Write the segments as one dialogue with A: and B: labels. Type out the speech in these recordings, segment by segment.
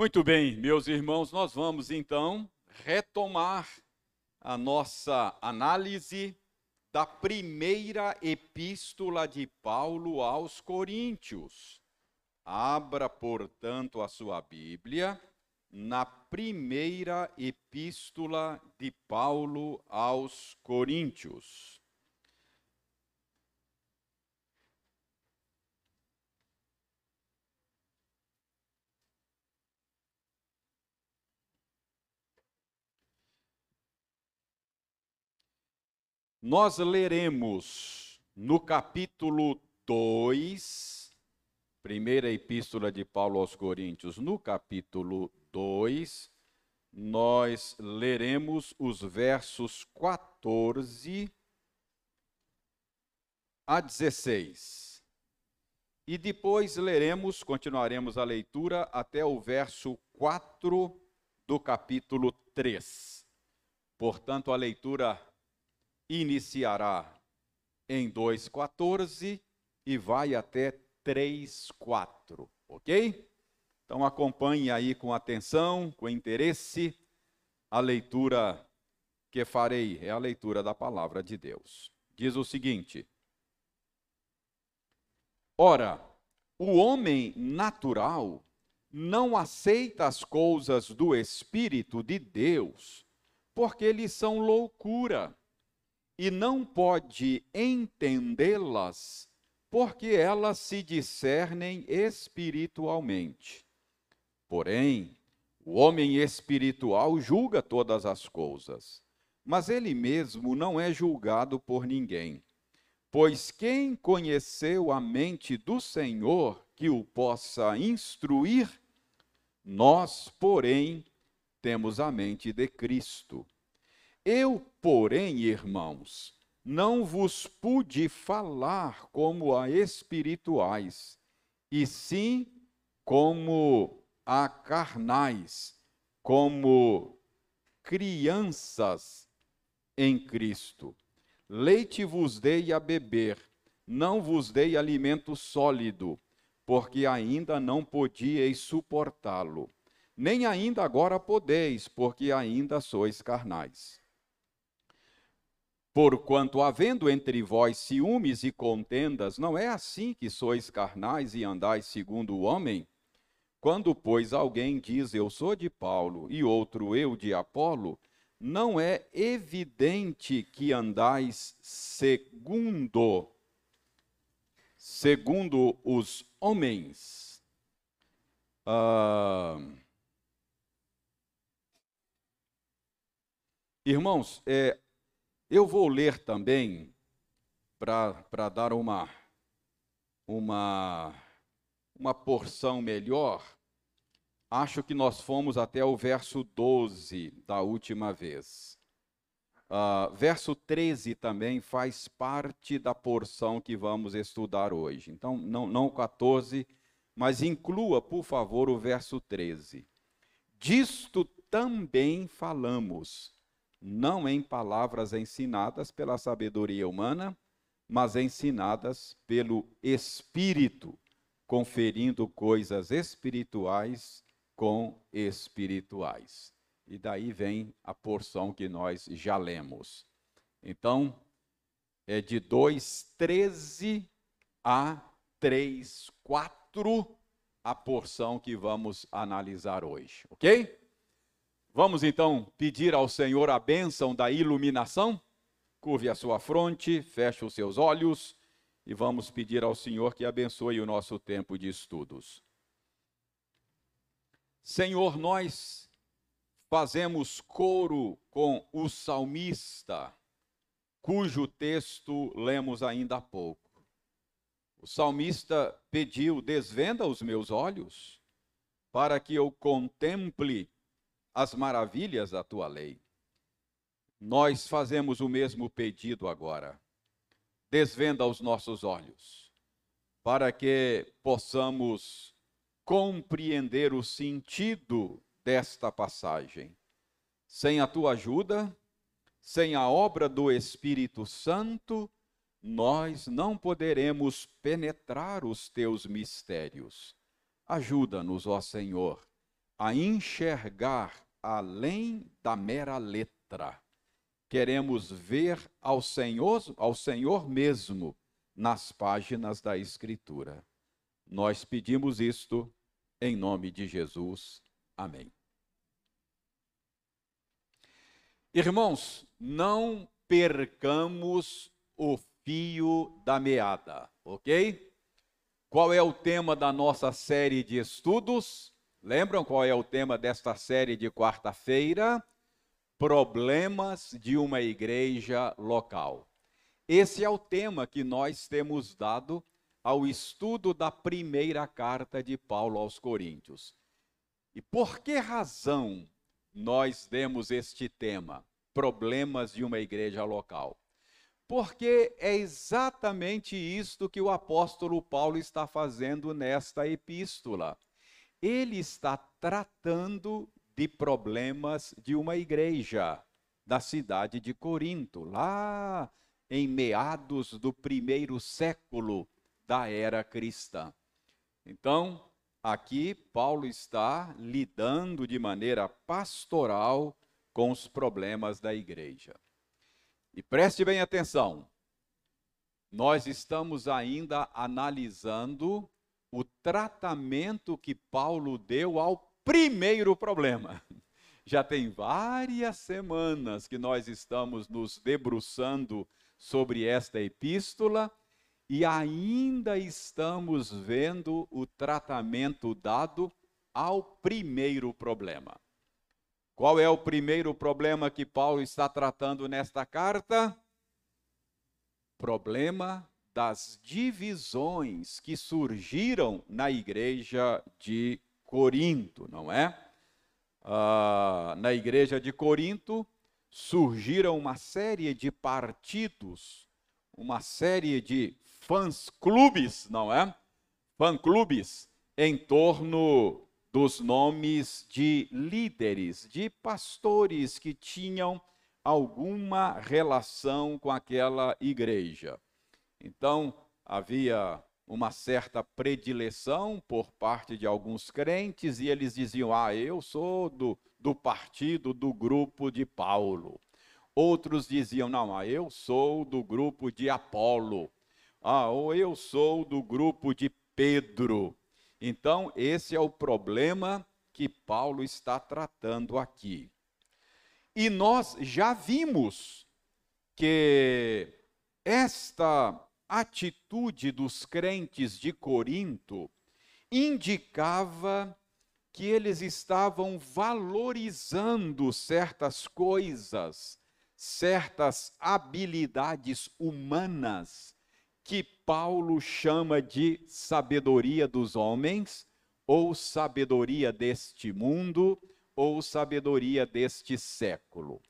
A: Muito bem, meus irmãos, nós vamos então retomar a nossa análise da primeira epístola de Paulo aos Coríntios. Abra, portanto, a sua Bíblia na primeira epístola de Paulo aos Coríntios. Nós leremos no capítulo 2, primeira epístola de Paulo aos Coríntios, no capítulo 2, nós leremos os versos 14 a 16. E depois leremos, continuaremos a leitura até o verso 4 do capítulo 3. Portanto, a leitura iniciará em 2,14 e vai até 3,4, ok? Então acompanhe aí com atenção, com interesse, a leitura que farei, é a leitura da palavra de Deus. Diz o seguinte: Ora, o homem natural não aceita as coisas do Espírito de Deus, porque lhes são loucura e não pode entendê-las, porque elas se discernem espiritualmente. Porém, o homem espiritual julga todas as coisas, mas ele mesmo não é julgado por ninguém. Pois quem conheceu a mente do Senhor que o possa instruir? Nós, porém, temos a mente de Cristo. Eu, porém, irmãos, não vos pude falar como a espirituais, e sim como a carnais, como crianças em Cristo. Leite vos dei a beber, não vos dei alimento sólido, porque ainda não podíeis suportá-lo. Nem ainda agora podeis, porque ainda sois carnais. Porquanto, havendo entre vós ciúmes e contendas, não é assim que sois carnais e andais segundo o homem? Quando, pois, alguém diz eu sou de Paulo e outro eu de Apolo, não é evidente que andais segundo segundo os homens. Ah, irmãos, é, eu vou ler também, para dar uma, uma, uma porção melhor, acho que nós fomos até o verso 12 da última vez. Uh, verso 13 também faz parte da porção que vamos estudar hoje. Então, não, não o 14, mas inclua, por favor, o verso 13. Disto também falamos não em palavras ensinadas pela sabedoria humana, mas ensinadas pelo Espírito, conferindo coisas espirituais com espirituais. E daí vem a porção que nós já lemos. Então, é de 2,13 a 3,4 a porção que vamos analisar hoje, ok? Vamos então pedir ao Senhor a bênção da iluminação? Curve a sua fronte, feche os seus olhos e vamos pedir ao Senhor que abençoe o nosso tempo de estudos. Senhor, nós fazemos coro com o salmista, cujo texto lemos ainda há pouco. O salmista pediu: desvenda os meus olhos, para que eu contemple as maravilhas da tua lei. Nós fazemos o mesmo pedido agora. Desvenda os nossos olhos, para que possamos compreender o sentido desta passagem. Sem a tua ajuda, sem a obra do Espírito Santo, nós não poderemos penetrar os teus mistérios. Ajuda-nos, ó Senhor, a enxergar além da mera letra. Queremos ver ao Senhor, ao Senhor mesmo nas páginas da Escritura. Nós pedimos isto em nome de Jesus. Amém. Irmãos, não percamos o fio da meada, ok? Qual é o tema da nossa série de estudos? Lembram qual é o tema desta série de quarta-feira? Problemas de uma igreja local. Esse é o tema que nós temos dado ao estudo da primeira carta de Paulo aos Coríntios. E por que razão nós demos este tema, problemas de uma igreja local? Porque é exatamente isto que o apóstolo Paulo está fazendo nesta epístola. Ele está tratando de problemas de uma igreja da cidade de Corinto, lá em meados do primeiro século da era cristã. Então, aqui Paulo está lidando de maneira pastoral com os problemas da igreja. E preste bem atenção, nós estamos ainda analisando o tratamento que Paulo deu ao primeiro problema. Já tem várias semanas que nós estamos nos debruçando sobre esta epístola e ainda estamos vendo o tratamento dado ao primeiro problema. Qual é o primeiro problema que Paulo está tratando nesta carta? Problema das divisões que surgiram na igreja de Corinto, não é? Ah, na igreja de Corinto surgiram uma série de partidos, uma série de fãs-clubes, não é? Fã-clubes em torno dos nomes de líderes, de pastores que tinham alguma relação com aquela igreja. Então, havia uma certa predileção por parte de alguns crentes e eles diziam: Ah, eu sou do, do partido, do grupo de Paulo. Outros diziam: Não, ah, eu sou do grupo de Apolo. Ah, ou eu sou do grupo de Pedro. Então, esse é o problema que Paulo está tratando aqui. E nós já vimos que esta atitude dos crentes de Corinto indicava que eles estavam valorizando certas coisas, certas habilidades humanas que Paulo chama de sabedoria dos homens, ou sabedoria deste mundo, ou sabedoria deste século.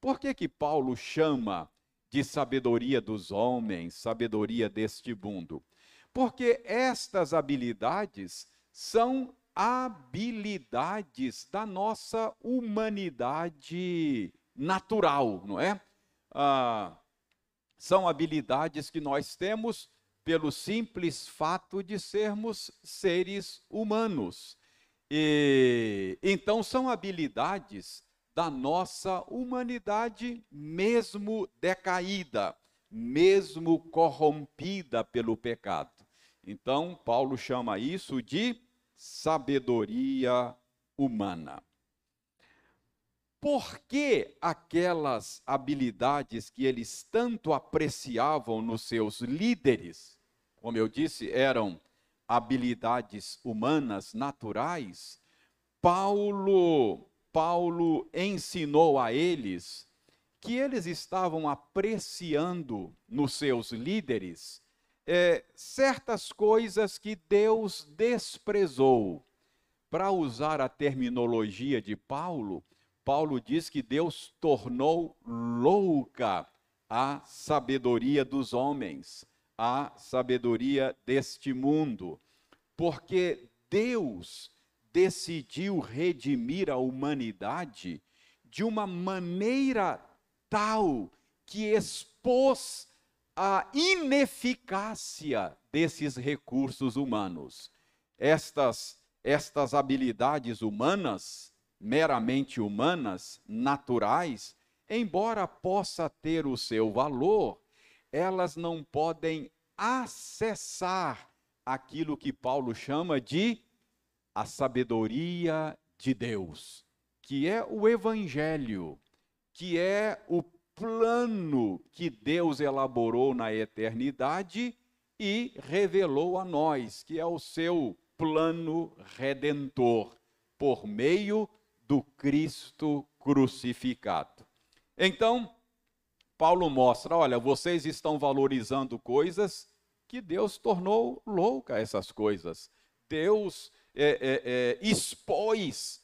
A: Por que que Paulo chama de sabedoria dos homens, sabedoria deste mundo? Porque estas habilidades são habilidades da nossa humanidade natural, não é? Ah, são habilidades que nós temos pelo simples fato de sermos seres humanos. E então são habilidades da nossa humanidade mesmo decaída, mesmo corrompida pelo pecado. Então Paulo chama isso de sabedoria humana. Por que aquelas habilidades que eles tanto apreciavam nos seus líderes, como eu disse, eram habilidades humanas naturais, Paulo Paulo ensinou a eles que eles estavam apreciando nos seus líderes é, certas coisas que Deus desprezou. Para usar a terminologia de Paulo, Paulo diz que Deus tornou louca a sabedoria dos homens, a sabedoria deste mundo, porque Deus decidiu redimir a humanidade de uma maneira tal que expôs a ineficácia desses recursos humanos. Estas estas habilidades humanas, meramente humanas, naturais, embora possa ter o seu valor, elas não podem acessar aquilo que Paulo chama de a sabedoria de Deus, que é o evangelho, que é o plano que Deus elaborou na eternidade e revelou a nós, que é o seu plano redentor, por meio do Cristo crucificado. Então, Paulo mostra: olha, vocês estão valorizando coisas que Deus tornou louca essas coisas. Deus é, é, é, expôs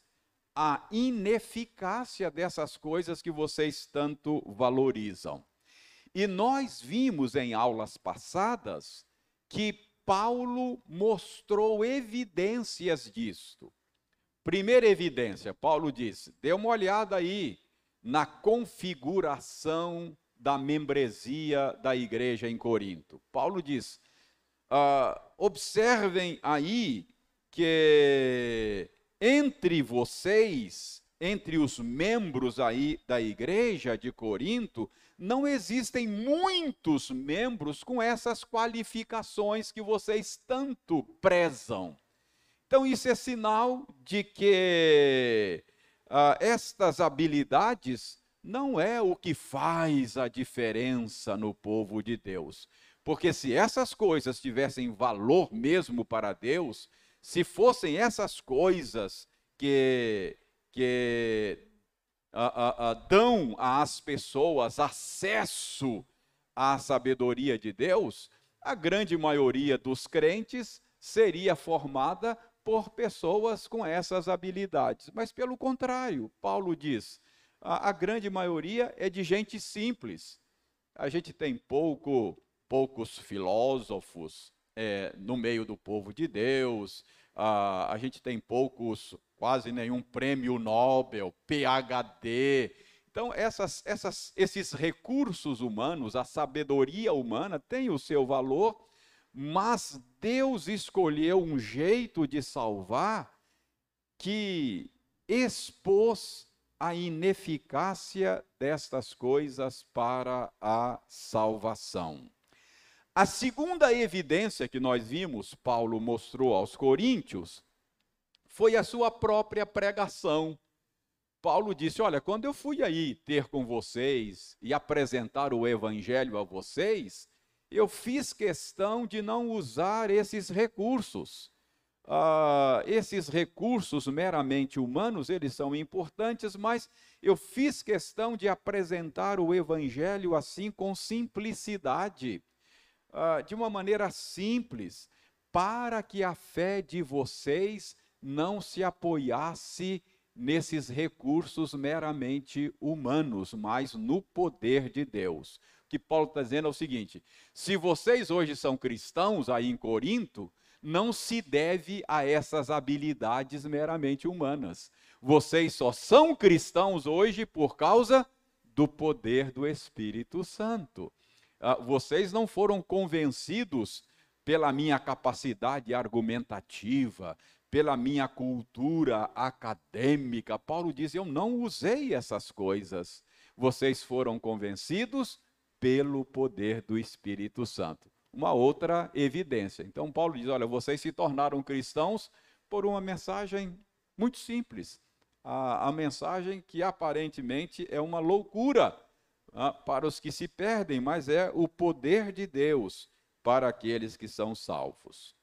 A: a ineficácia dessas coisas que vocês tanto valorizam. E nós vimos em aulas passadas que Paulo mostrou evidências disto. Primeira evidência, Paulo disse: dê uma olhada aí na configuração da membresia da igreja em Corinto. Paulo diz: uh, observem aí que entre vocês, entre os membros aí da igreja de Corinto, não existem muitos membros com essas qualificações que vocês tanto prezam. Então, isso é sinal de que ah, estas habilidades não é o que faz a diferença no povo de Deus. Porque se essas coisas tivessem valor mesmo para Deus, se fossem essas coisas que, que dão às pessoas acesso à sabedoria de Deus, a grande maioria dos crentes seria formada por pessoas com essas habilidades. Mas, pelo contrário, Paulo diz: a, a grande maioria é de gente simples. A gente tem pouco, poucos filósofos é, no meio do povo de Deus, a gente tem poucos quase nenhum prêmio Nobel, PhD. Então, essas, essas, esses recursos humanos, a sabedoria humana tem o seu valor, mas Deus escolheu um jeito de salvar que expôs a ineficácia destas coisas para a salvação. A segunda evidência que nós vimos, Paulo mostrou aos coríntios, foi a sua própria pregação. Paulo disse: Olha, quando eu fui aí ter com vocês e apresentar o evangelho a vocês, eu fiz questão de não usar esses recursos. Uh, esses recursos meramente humanos, eles são importantes, mas eu fiz questão de apresentar o evangelho assim com simplicidade, uh, de uma maneira simples, para que a fé de vocês não se apoiasse nesses recursos meramente humanos, mas no poder de Deus. O que Paulo está dizendo é o seguinte: se vocês hoje são cristãos aí em Corinto, não se deve a essas habilidades meramente humanas. Vocês só são cristãos hoje por causa do poder do Espírito Santo. Ah, vocês não foram convencidos pela minha capacidade argumentativa, pela minha cultura acadêmica. Paulo diz: Eu não usei essas coisas. Vocês foram convencidos pelo poder do Espírito Santo. Uma outra evidência. Então, Paulo diz: Olha, vocês se tornaram cristãos por uma mensagem muito simples. A, a mensagem que aparentemente é uma loucura para os que se perdem, mas é o poder de Deus para aqueles que são salvos.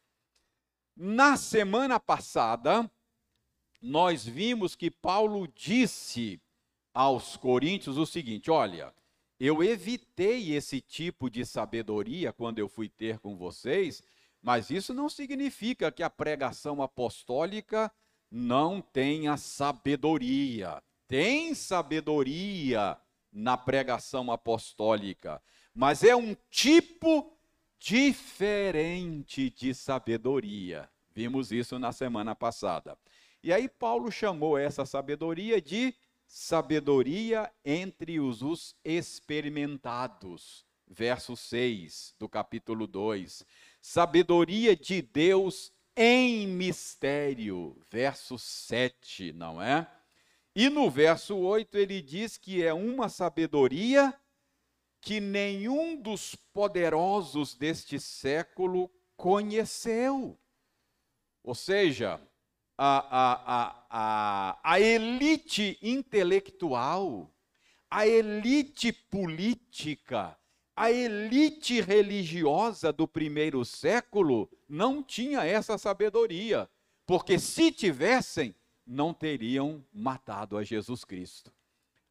A: Na semana passada, nós vimos que Paulo disse aos coríntios o seguinte: olha, eu evitei esse tipo de sabedoria quando eu fui ter com vocês, mas isso não significa que a pregação apostólica não tenha sabedoria. Tem sabedoria na pregação apostólica, mas é um tipo diferente de sabedoria. Vimos isso na semana passada. E aí Paulo chamou essa sabedoria de sabedoria entre os, os experimentados. Verso 6 do capítulo 2. Sabedoria de Deus em mistério. Verso 7, não é? E no verso 8 ele diz que é uma sabedoria que nenhum dos poderosos deste século conheceu. Ou seja, a, a, a, a, elite intelectual, a elite política, a elite religiosa do primeiro século não tinha essa sabedoria, porque se tivessem, não teriam matado a Jesus Cristo.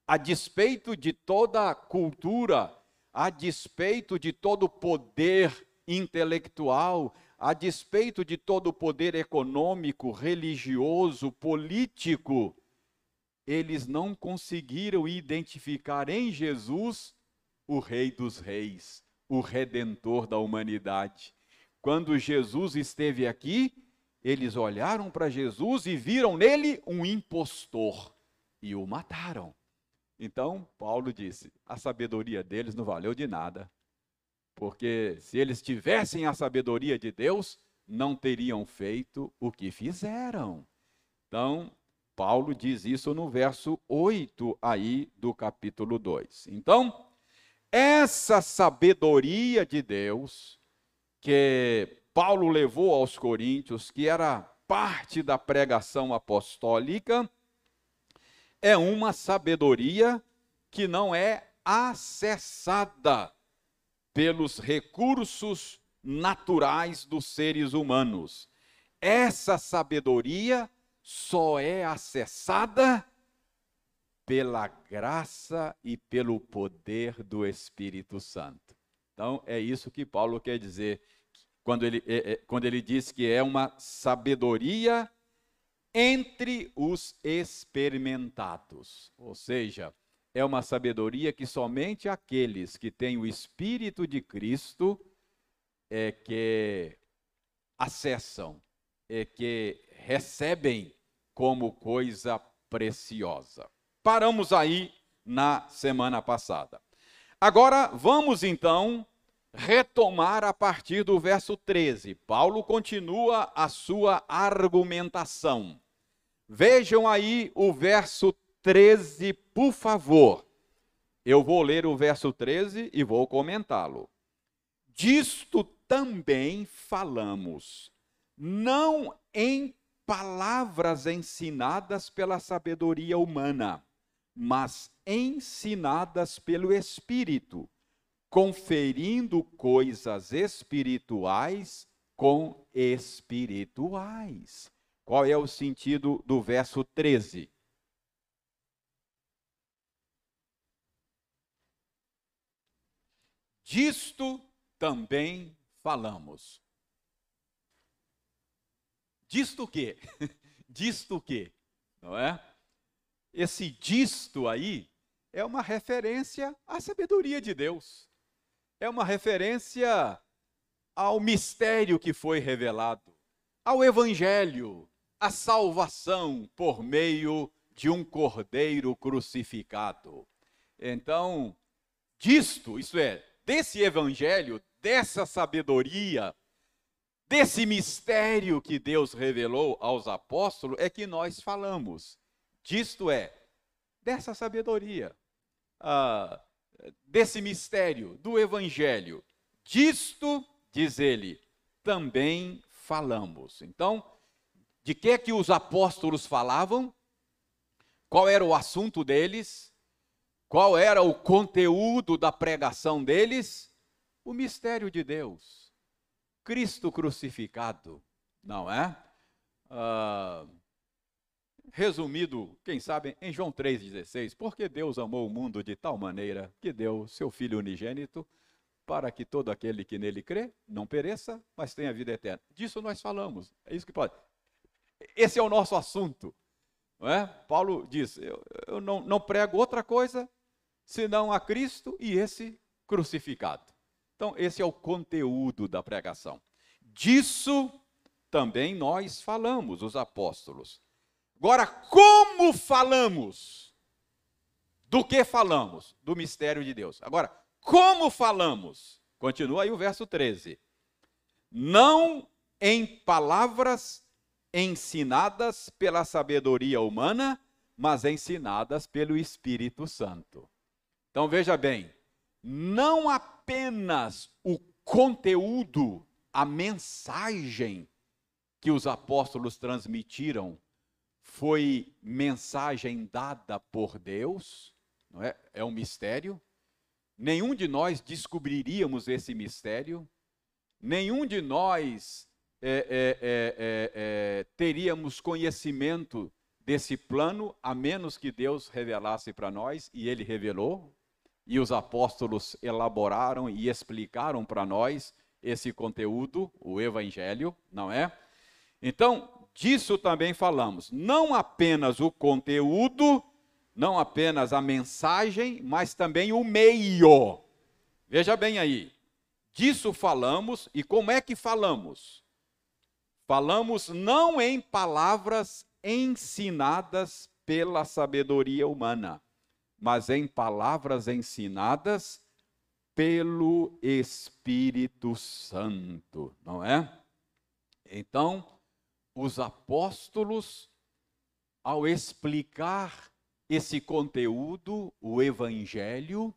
A: A despeito de toda a cultura a despeito de todo o poder intelectual, a despeito de todo o poder econômico, religioso, político, eles não conseguiram identificar em Jesus o Rei dos Reis, o Redentor da humanidade. Quando Jesus esteve aqui, eles olharam para Jesus e viram nele um impostor e o mataram. Então, Paulo disse: a sabedoria deles não valeu de nada, porque se eles tivessem a sabedoria de Deus, não teriam feito o que fizeram. Então, Paulo diz isso no verso 8 aí do capítulo 2. Então, essa sabedoria de Deus que Paulo levou aos coríntios, que era parte da pregação apostólica, é uma sabedoria que não é acessada pelos recursos naturais dos seres humanos. Essa sabedoria só é acessada pela graça e pelo poder do Espírito Santo. Então, é isso que Paulo quer dizer quando ele, é, é, quando ele diz que é uma sabedoria entre os experimentados. Ou seja, é uma sabedoria que somente aqueles que têm o Espírito de Cristo é que acessam, é que recebem como coisa preciosa. Paramos aí na semana passada. Agora vamos então retomar a partir do verso 13. Paulo continua a sua argumentação. Vejam aí o verso 13, por favor. Eu vou ler o verso 13 e vou comentá-lo. Disto também falamos, não em palavras ensinadas pela sabedoria humana, mas ensinadas pelo Espírito, conferindo coisas espirituais com espirituais. Qual é o sentido do verso 13? Disto também falamos. Disto o quê? disto o quê? Não é? Esse disto aí é uma referência à sabedoria de Deus. É uma referência ao mistério que foi revelado, ao evangelho, a salvação por meio de um cordeiro crucificado. Então, disto, isso é, desse evangelho, dessa sabedoria, desse mistério que Deus revelou aos apóstolos, é que nós falamos. Disto é, dessa sabedoria, ah, desse mistério, do evangelho. Disto, diz ele, também falamos. Então, de que é que os apóstolos falavam? Qual era o assunto deles? Qual era o conteúdo da pregação deles? O mistério de Deus. Cristo crucificado, não é? Ah, resumido, quem sabe, em João 3,16, porque Deus amou o mundo de tal maneira que deu seu Filho unigênito para que todo aquele que nele crê não pereça, mas tenha vida eterna. Disso nós falamos. É isso que pode. Esse é o nosso assunto. Não é? Paulo diz: eu, eu não, não prego outra coisa senão a Cristo e esse crucificado. Então, esse é o conteúdo da pregação. Disso também nós falamos, os apóstolos. Agora, como falamos? Do que falamos? Do mistério de Deus. Agora, como falamos? Continua aí o verso 13. Não em palavras ensinadas pela sabedoria humana, mas ensinadas pelo Espírito Santo. Então veja bem, não apenas o conteúdo, a mensagem que os apóstolos transmitiram foi mensagem dada por Deus, não é? É um mistério. Nenhum de nós descobriríamos esse mistério, nenhum de nós é, é, é, é teríamos conhecimento desse plano, a menos que Deus revelasse para nós, e Ele revelou, e os apóstolos elaboraram e explicaram para nós esse conteúdo, o Evangelho, não é? Então, disso também falamos. Não apenas o conteúdo, não apenas a mensagem, mas também o meio. Veja bem aí. Disso falamos e como é que falamos? Falamos não em palavras ensinadas pela sabedoria humana, mas em palavras ensinadas pelo Espírito Santo, não é? Então, os apóstolos, ao explicar esse conteúdo, o Evangelho,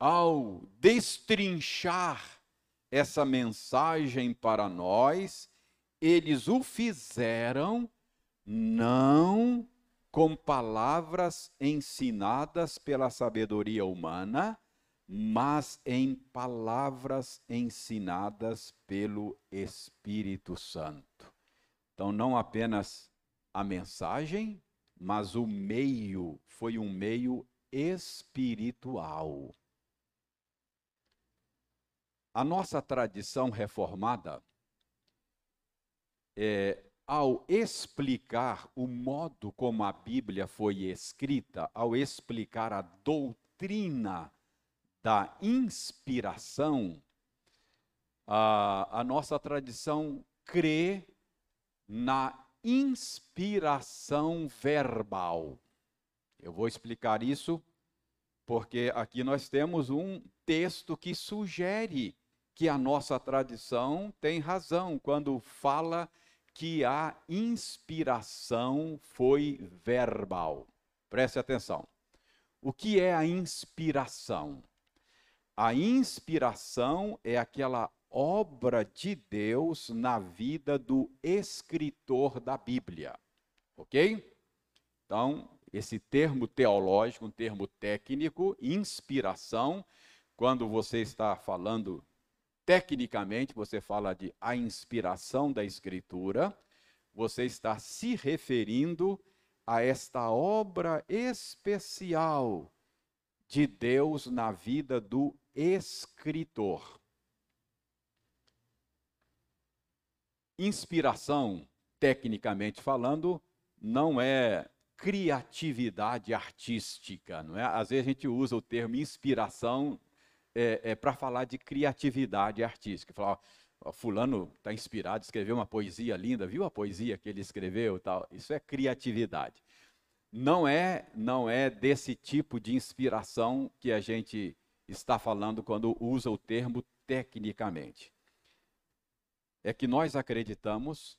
A: ao destrinchar essa mensagem para nós, eles o fizeram não com palavras ensinadas pela sabedoria humana, mas em palavras ensinadas pelo Espírito Santo. Então, não apenas a mensagem, mas o meio foi um meio espiritual. A nossa tradição reformada, é, ao explicar o modo como a Bíblia foi escrita, ao explicar a doutrina da inspiração, a, a nossa tradição crê na inspiração verbal. Eu vou explicar isso porque aqui nós temos um texto que sugere que a nossa tradição tem razão quando fala que a inspiração foi verbal. Preste atenção. O que é a inspiração? A inspiração é aquela obra de Deus na vida do escritor da Bíblia. Ok? Então, esse termo teológico, um termo técnico, inspiração, quando você está falando Tecnicamente, você fala de a inspiração da Escritura, você está se referindo a esta obra especial de Deus na vida do escritor. Inspiração, tecnicamente falando, não é criatividade artística, não é? Às vezes a gente usa o termo inspiração é, é para falar de criatividade artística. Falar, ó, fulano está inspirado, escreveu uma poesia linda, viu a poesia que ele escreveu, tal. Isso é criatividade. Não é, não é desse tipo de inspiração que a gente está falando quando usa o termo tecnicamente. É que nós acreditamos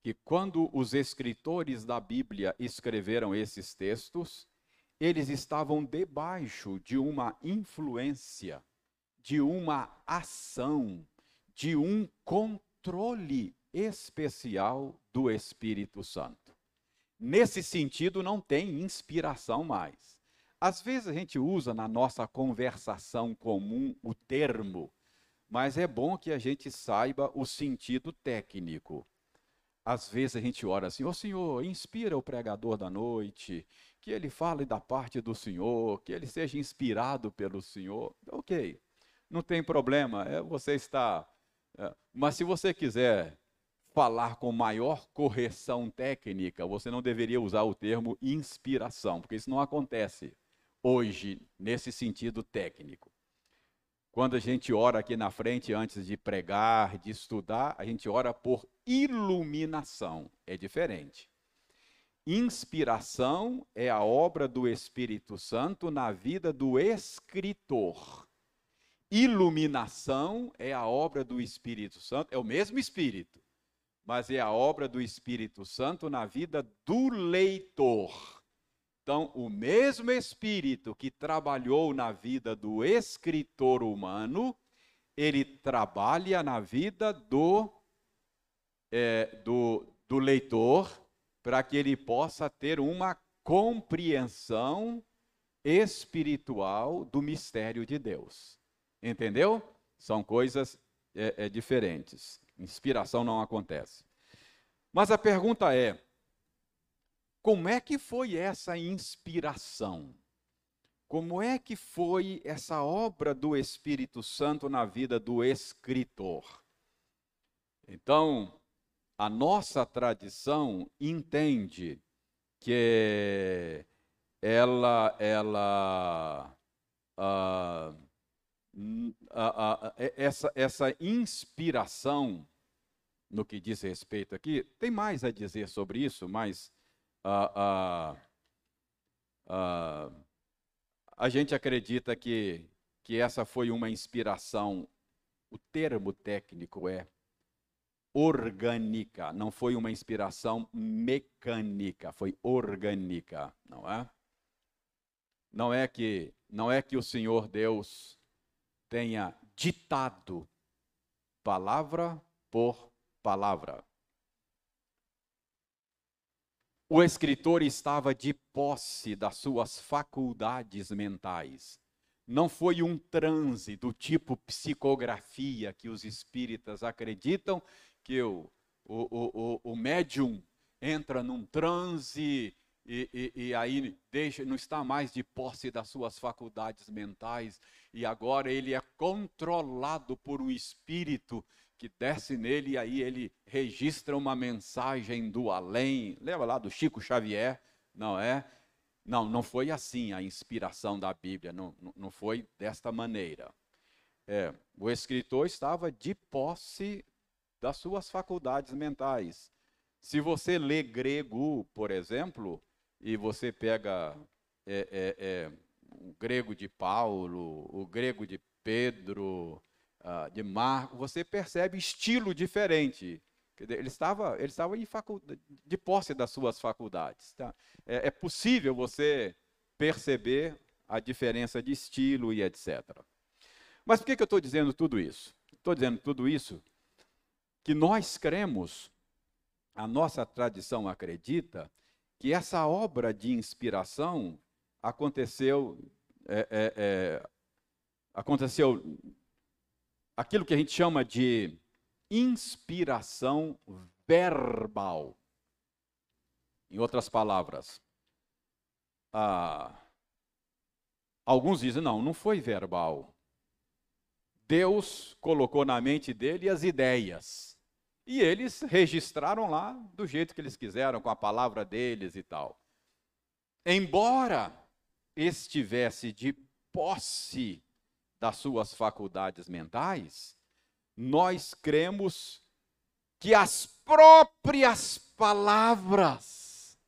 A: que quando os escritores da Bíblia escreveram esses textos, eles estavam debaixo de uma influência, de uma ação, de um controle especial do Espírito Santo. Nesse sentido, não tem inspiração mais. Às vezes a gente usa na nossa conversação comum o termo, mas é bom que a gente saiba o sentido técnico. Às vezes a gente ora assim: Ô oh, Senhor, inspira o pregador da noite, que ele fale da parte do Senhor, que ele seja inspirado pelo Senhor. Ok, não tem problema, é, você está. É, mas se você quiser falar com maior correção técnica, você não deveria usar o termo inspiração, porque isso não acontece hoje nesse sentido técnico. Quando a gente ora aqui na frente antes de pregar, de estudar, a gente ora por iluminação. É diferente. Inspiração é a obra do Espírito Santo na vida do escritor. iluminação é a obra do Espírito Santo, é o mesmo Espírito, mas é a obra do Espírito Santo na vida do leitor. Então, o mesmo Espírito que trabalhou na vida do escritor humano, ele trabalha na vida do, é, do, do leitor, para que ele possa ter uma compreensão espiritual do mistério de Deus. Entendeu? São coisas é, é, diferentes. Inspiração não acontece. Mas a pergunta é: como é que foi essa inspiração? Como é que foi essa obra do Espírito Santo na vida do escritor? Então, a nossa tradição entende que ela, ela, uh, essa, essa inspiração no que diz respeito aqui, tem mais a dizer sobre isso, mas a gente acredita que, que essa foi uma inspiração, o termo técnico é orgânica, não foi uma inspiração mecânica, foi orgânica, não é? Não é que não é que o Senhor Deus tenha ditado palavra por palavra. O escritor estava de posse das suas faculdades mentais. Não foi um transe do tipo psicografia que os espíritas acreditam que o, o, o, o médium entra num transe e, e, e, aí deixa, não está mais de posse das suas faculdades mentais e agora ele é controlado por um espírito que desce nele e aí ele registra uma mensagem do além. Lembra lá do Chico Xavier? Não é? Não, não foi assim a inspiração da Bíblia, não, não foi desta maneira. É, o escritor estava de posse das suas faculdades mentais. Se você lê grego, por exemplo, e você pega é, é, é, o grego de Paulo, o grego de Pedro, de Marco, você percebe estilo diferente. Ele estava, ele estava de posse das suas faculdades. Tá? É, é possível você perceber a diferença de estilo e etc. Mas por que, que eu estou dizendo tudo isso? Estou dizendo tudo isso que nós cremos, a nossa tradição acredita, que essa obra de inspiração aconteceu, é, é, é, aconteceu aquilo que a gente chama de inspiração verbal. Em outras palavras, ah, alguns dizem, não, não foi verbal. Deus colocou na mente dele as ideias. E eles registraram lá do jeito que eles quiseram, com a palavra deles e tal. Embora estivesse de posse das suas faculdades mentais, nós cremos que as próprias palavras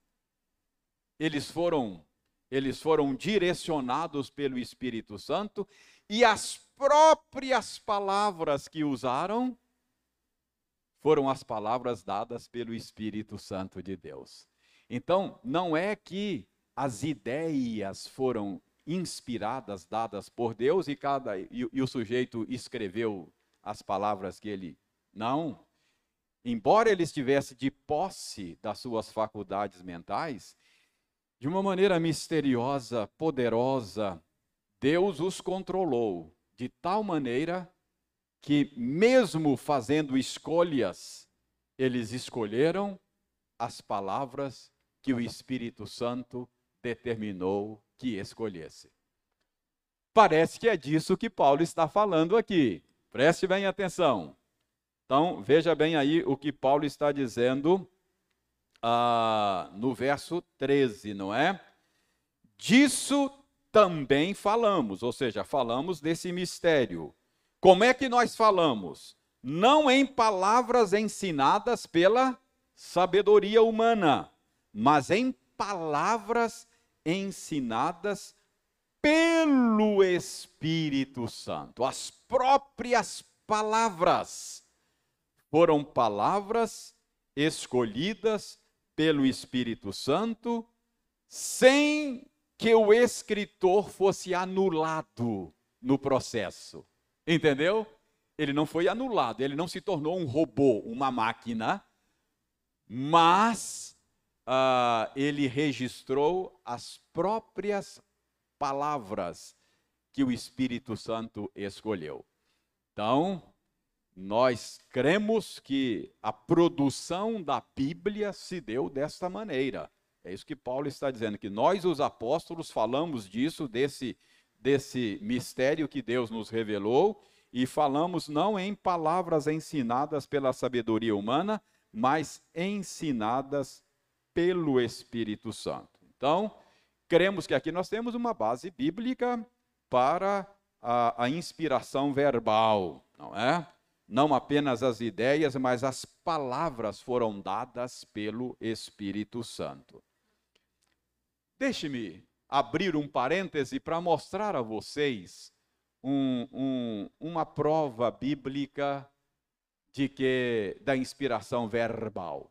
A: eles foram eles foram direcionados pelo Espírito Santo e as próprias palavras que usaram foram as palavras dadas pelo Espírito Santo de Deus. Então, não é que as ideias foram inspiradas, dadas por Deus e cada e, e o sujeito escreveu as palavras que ele não. Embora ele estivesse de posse das suas faculdades mentais, de uma maneira misteriosa, poderosa, Deus os controlou de tal maneira que, mesmo fazendo escolhas, eles escolheram as palavras que o Espírito Santo determinou que escolhesse. Parece que é disso que Paulo está falando aqui. Preste bem atenção. Então, veja bem aí o que Paulo está dizendo ah, no verso 13, não é? Disso também falamos, ou seja, falamos desse mistério como é que nós falamos? Não em palavras ensinadas pela sabedoria humana, mas em palavras ensinadas pelo Espírito Santo. As próprias palavras foram palavras escolhidas pelo Espírito Santo, sem que o escritor fosse anulado no processo. Entendeu? Ele não foi anulado, ele não se tornou um robô, uma máquina, mas uh, ele registrou as próprias palavras que o Espírito Santo escolheu. Então, nós cremos que a produção da Bíblia se deu desta maneira. É isso que Paulo está dizendo, que nós, os apóstolos, falamos disso, desse, desse mistério que Deus nos revelou, e falamos não em palavras ensinadas pela sabedoria humana, mas ensinadas pelo Espírito Santo. Então, cremos que aqui nós temos uma base bíblica para a, a inspiração verbal, não é? Não apenas as ideias, mas as palavras foram dadas pelo Espírito Santo. Deixe-me abrir um parêntese para mostrar a vocês um, um, uma prova bíblica de que da inspiração verbal.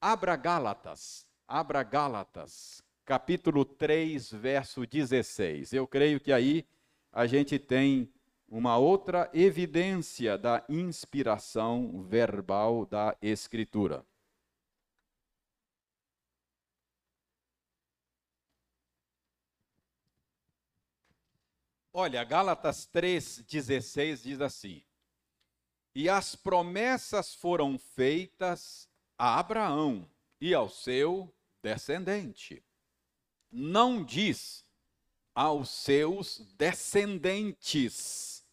A: Abra Gálatas, abra Gálatas, capítulo 3, verso 16. Eu creio que aí a gente tem uma outra evidência da inspiração verbal da Escritura. Olha, Gálatas 3,16 diz assim: E as promessas foram feitas a Abraão e ao seu descendente. Não diz aos seus descendentes,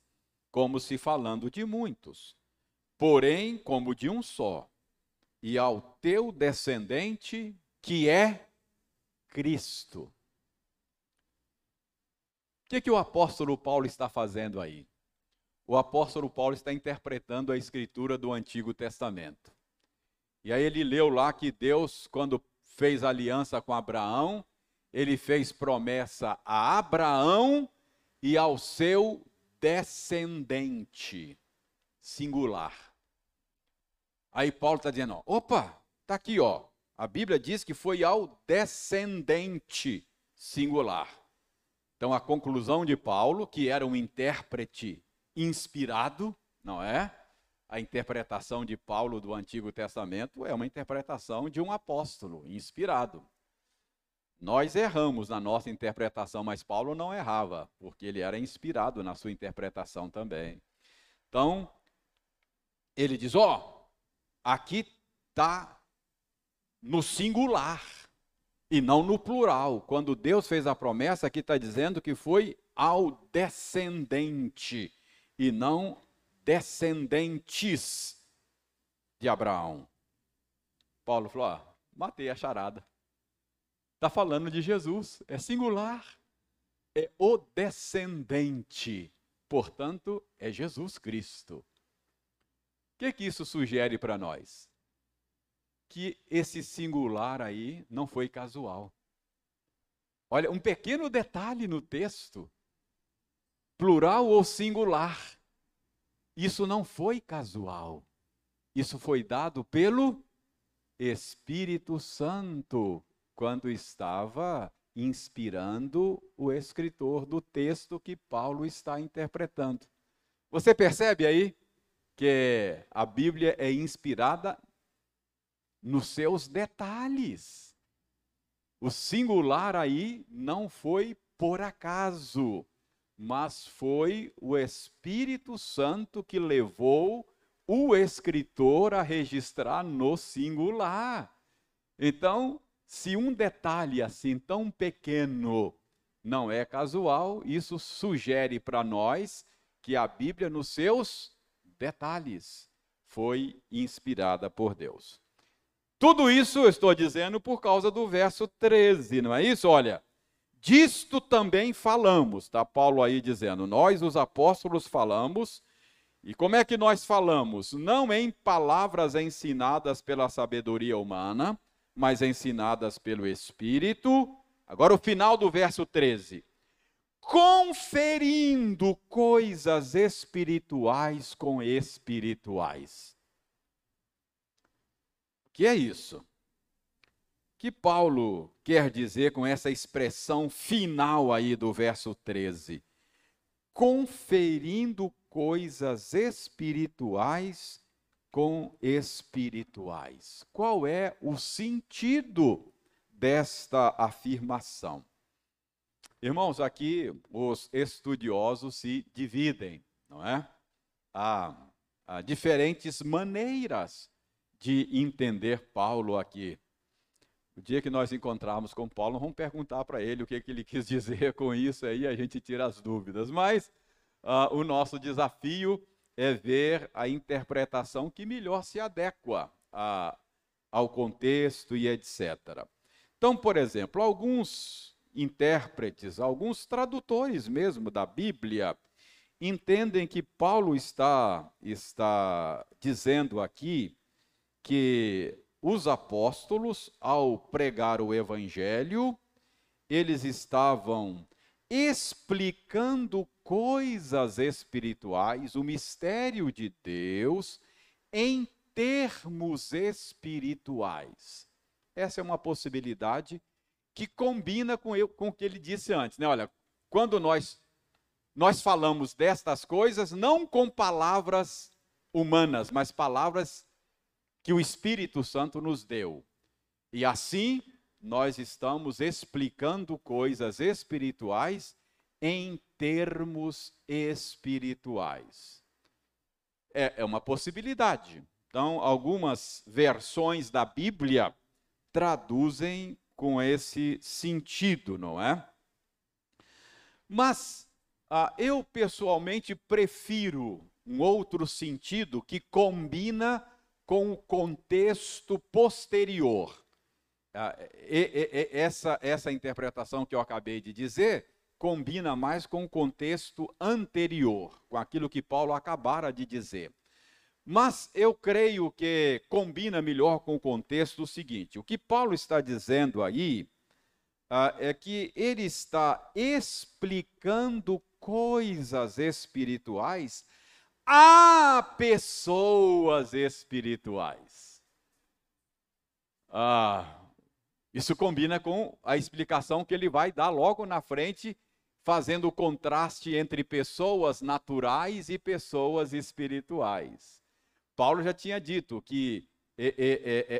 A: como se falando de muitos, porém como de um só, e ao teu descendente, que é Cristo. O que, que o apóstolo Paulo está fazendo aí? O apóstolo Paulo está interpretando a escritura do Antigo Testamento. E aí ele leu lá que Deus, quando fez aliança com Abraão, ele fez promessa a Abraão e ao seu descendente singular. Aí Paulo está dizendo: opa, está aqui, ó. A Bíblia diz que foi ao descendente singular. Então, a conclusão de Paulo, que era um intérprete inspirado, não é? A interpretação de Paulo do Antigo Testamento é uma interpretação de um apóstolo inspirado. Nós erramos na nossa interpretação, mas Paulo não errava, porque ele era inspirado na sua interpretação também. Então, ele diz: Ó, oh, aqui está no singular e não no plural. Quando Deus fez a promessa, aqui está dizendo que foi ao descendente e não descendentes de Abraão. Paulo falou: ah, matei a charada. Está falando de Jesus, é singular, é o descendente, portanto, é Jesus Cristo. O que, que isso sugere para nós? que esse singular aí não foi casual. Olha, um pequeno detalhe no texto, plural ou singular, isso não foi casual. Isso foi dado pelo Espírito Santo, quando estava inspirando o escritor do texto que Paulo está interpretando. Você percebe aí que a Bíblia é inspirada nos seus detalhes. O singular aí não foi por acaso, mas foi o Espírito Santo que levou o escritor a registrar no singular. Então, se um detalhe assim tão pequeno não é casual, isso sugere para nós que a Bíblia, nos seus detalhes, foi inspirada por Deus. Tudo isso eu estou dizendo por causa do verso 13, não é isso? Olha, disto também falamos, está Paulo aí dizendo, nós os apóstolos falamos, e como é que nós falamos? Não em palavras ensinadas pela sabedoria humana, mas ensinadas pelo Espírito. Agora o final do verso 13. conferindo coisas espirituais com espirituais. O que é isso? Que Paulo quer dizer com essa expressão final aí do verso 13? Conferindo coisas espirituais com espirituais. Qual é o sentido desta afirmação? Irmãos, aqui os estudiosos se dividem, não é? Há, há diferentes maneiras de entender Paulo aqui. O dia que nós encontrarmos com Paulo, vamos perguntar para ele o que, que, ele quis dizer com isso aí, a gente tira as dúvidas. Mas uh, o nosso desafio é ver a interpretação que melhor se adequa a, ao contexto e etc. Então, por exemplo, alguns intérpretes, alguns tradutores mesmo da Bíblia, entendem que Paulo está, está dizendo aqui que os apóstolos, ao pregar o evangelho, eles estavam explicando coisas espirituais, o mistério de Deus, em termos espirituais. Essa é uma possibilidade que combina com, eu, com o que ele disse antes. Né? Olha, quando nós, nós falamos destas coisas, não com palavras humanas, mas palavras que o Espírito Santo nos deu. E assim, nós estamos explicando coisas espirituais em termos espirituais. É, é uma possibilidade. Então, algumas versões da Bíblia traduzem com esse sentido, não é? Mas ah, eu pessoalmente prefiro um outro sentido que combina com o contexto posterior. Ah, essa, essa interpretação que eu acabei de dizer combina mais com o contexto anterior, com aquilo que Paulo acabara de dizer. Mas eu creio que combina melhor com o contexto o seguinte: o que Paulo está dizendo aí ah, é que ele está explicando coisas espirituais a pessoas espirituais. Ah, isso combina com a explicação que ele vai dar logo na frente, fazendo o contraste entre pessoas naturais e pessoas espirituais. Paulo já tinha dito que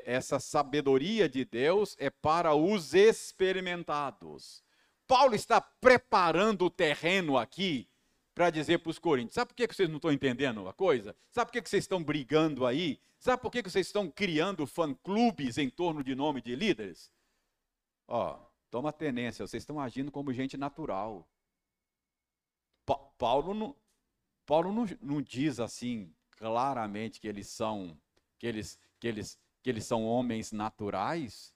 A: essa sabedoria de Deus é para os experimentados. Paulo está preparando o terreno aqui para dizer para os coríntios: sabe por que vocês não estão entendendo a coisa? Sabe por que vocês estão brigando aí? Sabe por que vocês estão criando fã-clubes em torno de nome de líderes? Ó, toma tenência, vocês estão agindo como gente natural. Pa Paulo não, Paulo não, não diz assim, claramente que eles são que eles que eles que eles são homens naturais,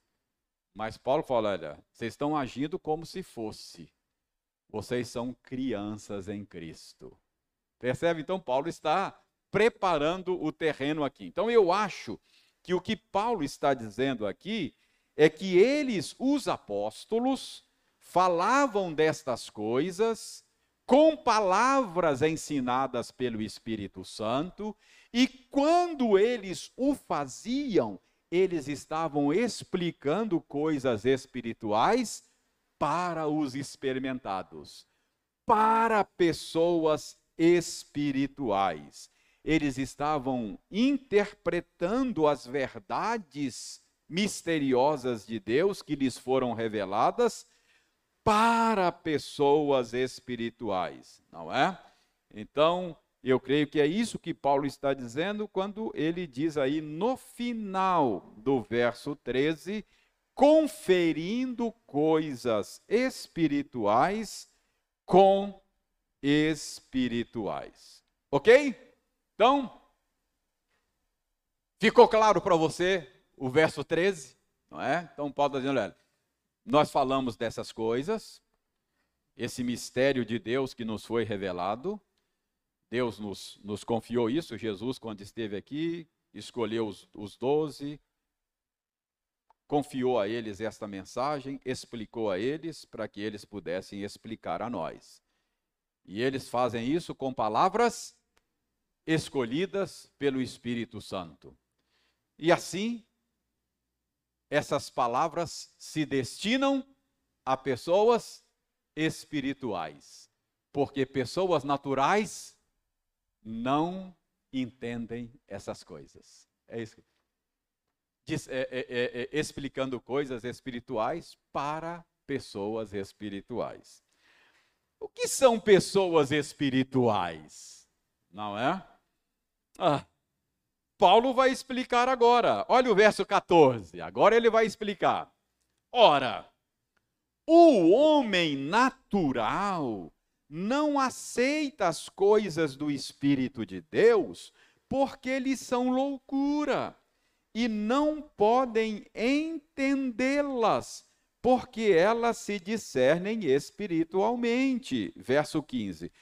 A: mas Paulo fala, olha, vocês estão agindo como se fosse. Vocês são crianças em Cristo. Percebe? Então Paulo está preparando o terreno aqui. Então eu acho que o que Paulo está dizendo aqui é que eles, os apóstolos, falavam destas coisas com palavras ensinadas pelo Espírito Santo, e quando eles o faziam, eles estavam explicando coisas espirituais para os experimentados, para pessoas espirituais. Eles estavam interpretando as verdades misteriosas de Deus que lhes foram reveladas para pessoas espirituais, não é? Então, eu creio que é isso que Paulo está dizendo quando ele diz aí no final do verso 13, conferindo coisas espirituais com espirituais. Ok? Então, ficou claro para você o verso 13? Não é? Então, Paulo está dizendo, olha, nós falamos dessas coisas, esse mistério de Deus que nos foi revelado. Deus nos, nos confiou isso. Jesus, quando esteve aqui, escolheu os, os doze, confiou a eles esta mensagem, explicou a eles para que eles pudessem explicar a nós. E eles fazem isso com palavras escolhidas pelo Espírito Santo. E assim, essas palavras se destinam a pessoas espirituais, porque pessoas naturais não entendem essas coisas. É isso. É, é, é, é explicando coisas espirituais para pessoas espirituais. O que são pessoas espirituais? Não é? Ah, Paulo vai explicar agora. Olha o verso 14. Agora ele vai explicar. Ora, o homem natural não aceita as coisas do Espírito de Deus porque eles são loucura e não podem entendê-las porque elas se discernem espiritualmente. Verso 15.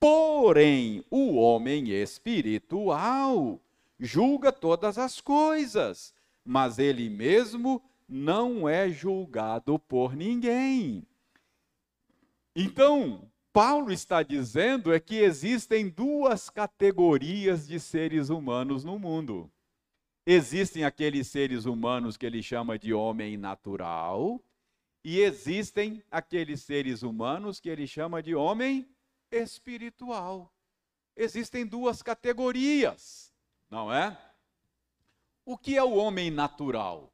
A: Porém, o homem espiritual julga todas as coisas, mas ele mesmo não é julgado por ninguém. Então, Paulo está dizendo é que existem duas categorias de seres humanos no mundo. Existem aqueles seres humanos que ele chama de homem natural, e existem aqueles seres humanos que ele chama de homem espiritual. Existem duas categorias, não é? O que é o homem natural?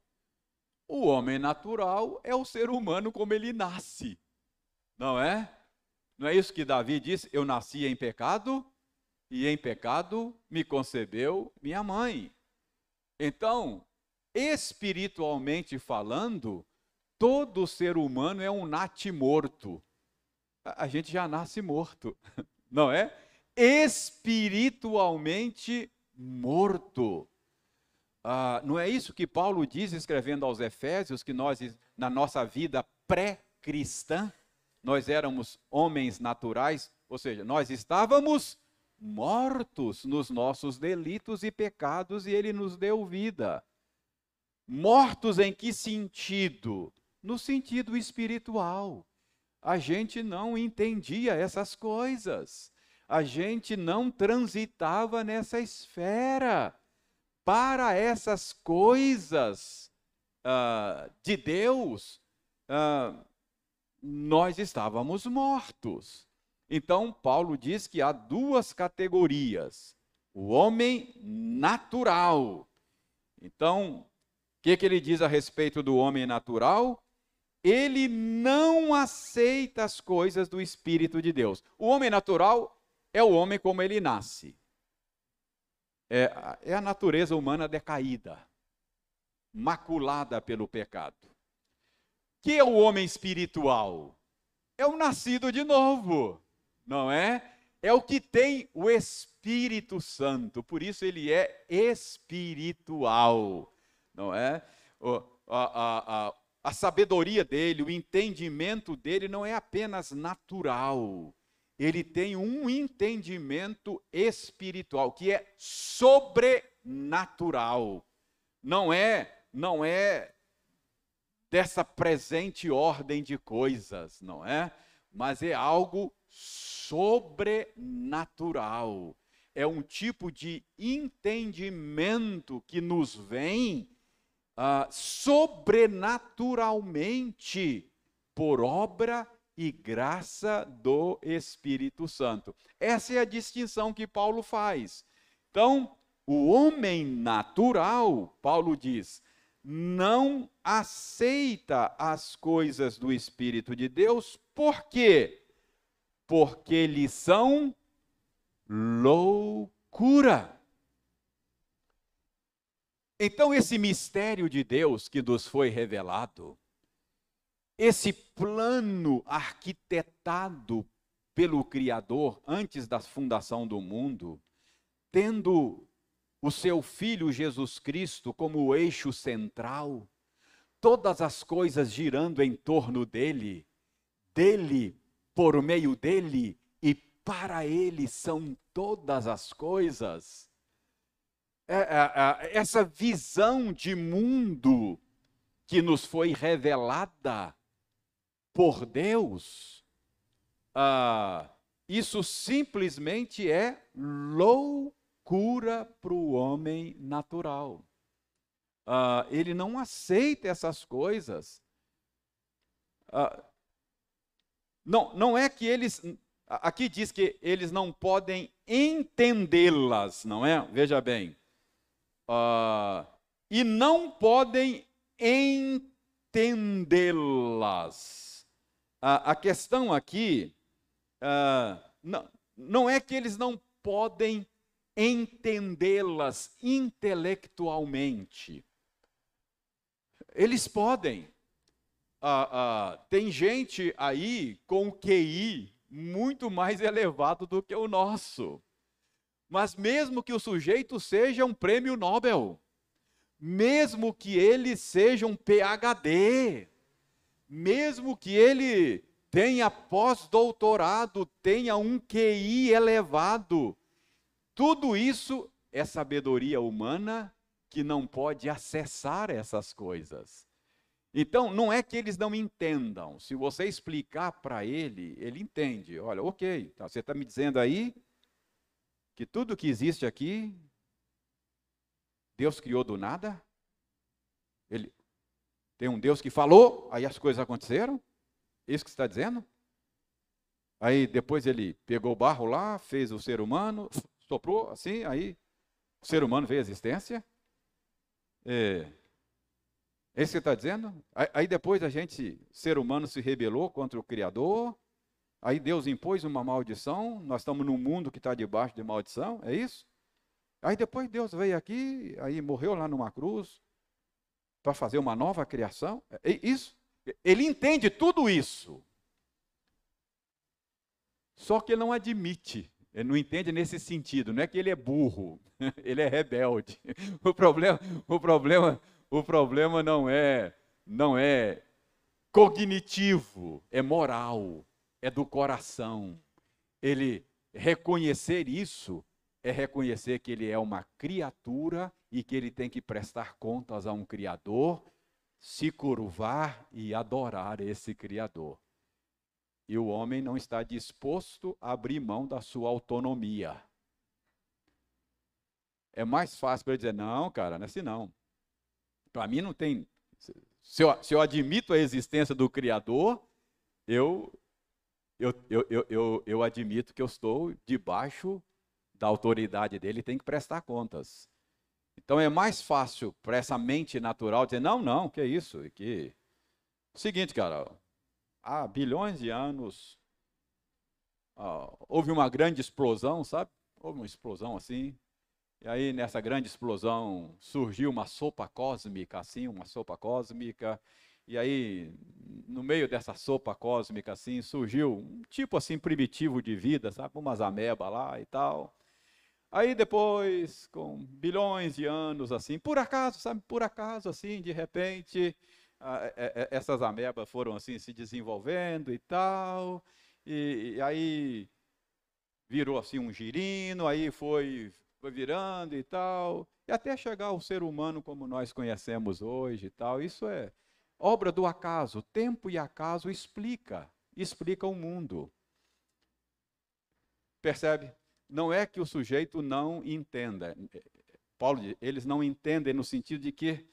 A: O homem natural é o ser humano como ele nasce, não é? Não é isso que Davi disse? Eu nasci em pecado e em pecado me concebeu minha mãe. Então, espiritualmente falando, todo ser humano é um natimorto. A gente já nasce morto, não é? Espiritualmente morto. Ah, não é isso que Paulo diz escrevendo aos Efésios, que nós, na nossa vida pré-cristã, nós éramos homens naturais, ou seja, nós estávamos mortos nos nossos delitos e pecados e ele nos deu vida. Mortos em que sentido? no sentido espiritual. A gente não entendia essas coisas. A gente não transitava nessa esfera. Para essas coisas uh, de Deus, uh, nós estávamos mortos. Então, Paulo diz que há duas categorias: o homem natural. Então, o que, que ele diz a respeito do homem natural? ele não aceita as coisas do Espírito de Deus. O homem natural é o homem como ele nasce. É, é a natureza humana decaída, maculada pelo pecado. Que é o homem espiritual? É o nascido de novo, não é? É o que tem o Espírito Santo, por isso ele é espiritual, não é? O, a, a, a, a sabedoria dele, o entendimento dele não é apenas natural. Ele tem um entendimento espiritual que é sobrenatural. Não é, não é dessa presente ordem de coisas, não é? Mas é algo sobrenatural. É um tipo de entendimento que nos vem uh, sobrenaturalmente por obra e graça do Espírito Santo. Essa é a distinção que Paulo faz. Então, o homem natural, Paulo diz, não aceita as coisas do Espírito de Deus, por quê? Porque lhes são loucura. Então, esse mistério de Deus que nos foi revelado, esse plano arquitetado pelo Criador antes da fundação do mundo, tendo o seu Filho Jesus Cristo como o eixo central, todas as coisas girando em torno dele, dele, por meio dele e para ele são todas as coisas. É, é, é, essa visão de mundo que nos foi revelada por Deus, ah, isso simplesmente é loucura para o homem natural. Ah, ele não aceita essas coisas. Ah, não, não é que eles. Aqui diz que eles não podem entendê-las, não é? Veja bem. Uh, e não podem entendê-las. Uh, a questão aqui uh, não, não é que eles não podem entendê-las intelectualmente. Eles podem. Ah, ah, tem gente aí com QI muito mais elevado do que o nosso. Mas mesmo que o sujeito seja um prêmio Nobel, mesmo que ele seja um PhD, mesmo que ele tenha pós-doutorado, tenha um QI elevado, tudo isso é sabedoria humana que não pode acessar essas coisas. Então, não é que eles não entendam. Se você explicar para ele, ele entende. Olha, ok, tá, você está me dizendo aí que tudo que existe aqui, Deus criou do nada? Ele, tem um Deus que falou, aí as coisas aconteceram? Isso que você está dizendo? Aí depois ele pegou o barro lá, fez o ser humano, soprou assim, aí o ser humano veio à existência. É, é isso que está dizendo? Aí depois a gente, ser humano, se rebelou contra o Criador. Aí Deus impôs uma maldição. Nós estamos num mundo que está debaixo de maldição. É isso? Aí depois Deus veio aqui, aí morreu lá numa cruz para fazer uma nova criação. É isso. Ele entende tudo isso. Só que ele não admite. Ele não entende nesse sentido. Não é que ele é burro. Ele é rebelde. O problema, o problema o problema não é não é cognitivo, é moral, é do coração. Ele reconhecer isso é reconhecer que ele é uma criatura e que ele tem que prestar contas a um criador, se curvar e adorar esse criador. E o homem não está disposto a abrir mão da sua autonomia. É mais fácil para ele dizer: não, cara, não é assim não. Para mim não tem. Se eu, se eu, admito a existência do Criador, eu, eu, eu, eu, eu, admito que eu estou debaixo da autoridade dele e tenho que prestar contas. Então é mais fácil para essa mente natural dizer: não, não, que é isso? Que... Seguinte, cara, há bilhões de anos ah, houve uma grande explosão, sabe? Houve uma explosão assim, e aí, nessa grande explosão, surgiu uma sopa cósmica, assim, uma sopa cósmica. E aí, no meio dessa sopa cósmica, assim, surgiu um tipo assim primitivo de vida, sabe? Umas amebas lá e tal. Aí depois, com bilhões de anos, assim, por acaso, sabe? Por acaso, assim, de repente, essas amebas foram assim se desenvolvendo e tal. E, e aí virou assim um girino, aí foi foi virando e tal, e até chegar ao ser humano como nós conhecemos hoje e tal. Isso é obra do acaso. Tempo e acaso explica, explica o mundo. Percebe? Não é que o sujeito não entenda. Paulo, eles não entendem no sentido de que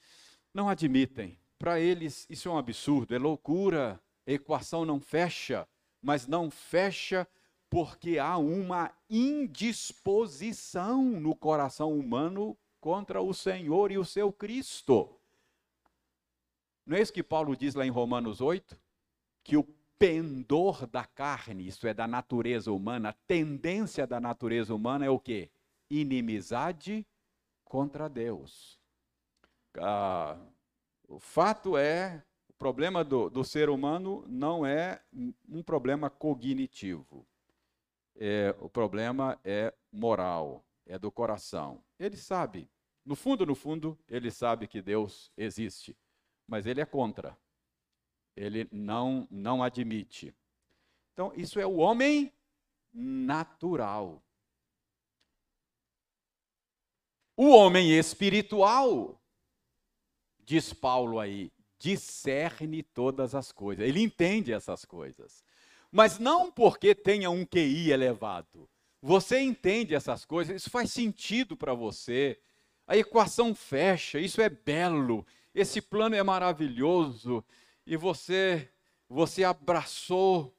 A: não admitem. Para eles isso é um absurdo, é loucura. A equação não fecha, mas não fecha porque há uma indisposição no coração humano contra o Senhor e o seu Cristo. Não é isso que Paulo diz lá em Romanos 8? Que o pendor da carne, isso é da natureza humana, a tendência da natureza humana é o quê? Inimizade contra Deus. Ah, o fato é, o problema do, do ser humano não é um problema cognitivo é, o problema é moral, é do coração. Ele sabe, no fundo, no fundo, ele sabe que Deus existe, mas ele é contra. Ele não, não admite. Então, isso é o homem natural. O homem espiritual, diz Paulo aí, discerne todas as coisas. Ele entende essas coisas. Mas não porque tenha um QI elevado. Você entende essas coisas, isso faz sentido para você. A equação fecha, isso é belo, esse plano é maravilhoso e você você abraçou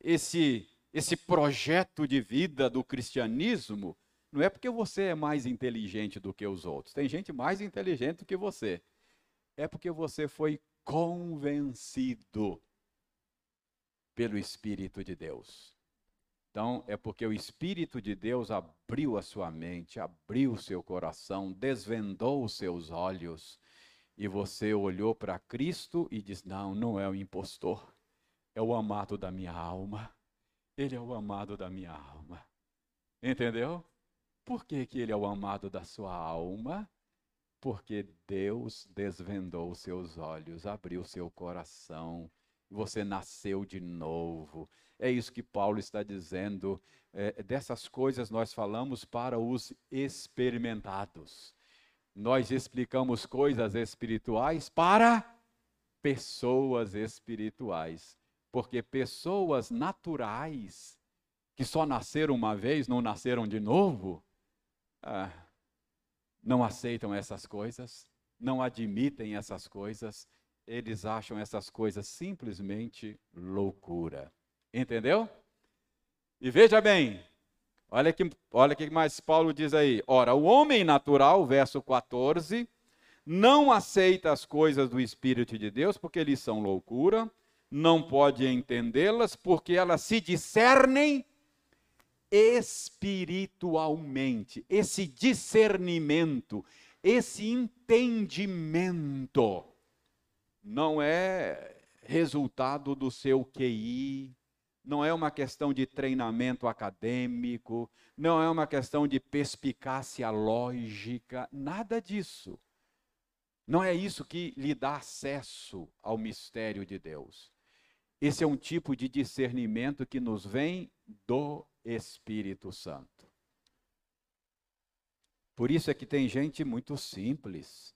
A: esse esse projeto de vida do cristianismo, não é porque você é mais inteligente do que os outros. Tem gente mais inteligente do que você. É porque você foi convencido pelo Espírito de Deus. Então, é porque o Espírito de Deus abriu a sua mente, abriu o seu coração, desvendou os seus olhos, e você olhou para Cristo e disse: Não, não é o impostor, é o amado da minha alma. Ele é o amado da minha alma. Entendeu? Por que, que ele é o amado da sua alma? Porque Deus desvendou os seus olhos, abriu seu coração, você nasceu de novo. É isso que Paulo está dizendo. É, dessas coisas nós falamos para os experimentados. Nós explicamos coisas espirituais para pessoas espirituais. Porque pessoas naturais, que só nasceram uma vez, não nasceram de novo, ah, não aceitam essas coisas, não admitem essas coisas, eles acham essas coisas simplesmente loucura. Entendeu? E veja bem, olha que, olha que mais Paulo diz aí. Ora, o homem natural, verso 14, não aceita as coisas do Espírito de Deus porque eles são loucura, não pode entendê-las porque elas se discernem espiritualmente. Esse discernimento, esse entendimento, não é resultado do seu QI, não é uma questão de treinamento acadêmico, não é uma questão de perspicácia lógica, nada disso. Não é isso que lhe dá acesso ao mistério de Deus. Esse é um tipo de discernimento que nos vem do Espírito Santo. Por isso é que tem gente muito simples.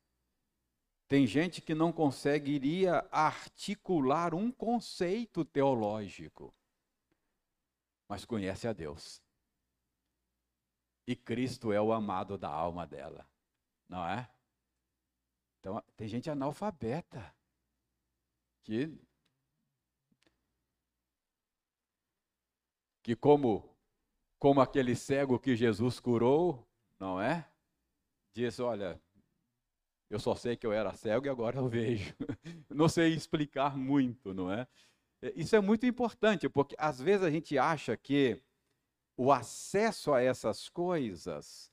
A: Tem gente que não conseguiria articular um conceito teológico, mas conhece a Deus. E Cristo é o amado da alma dela, não é? Então, tem gente analfabeta que que como como aquele cego que Jesus curou, não é? Diz, olha, eu só sei que eu era cego e agora eu vejo. não sei explicar muito, não é? Isso é muito importante, porque às vezes a gente acha que o acesso a essas coisas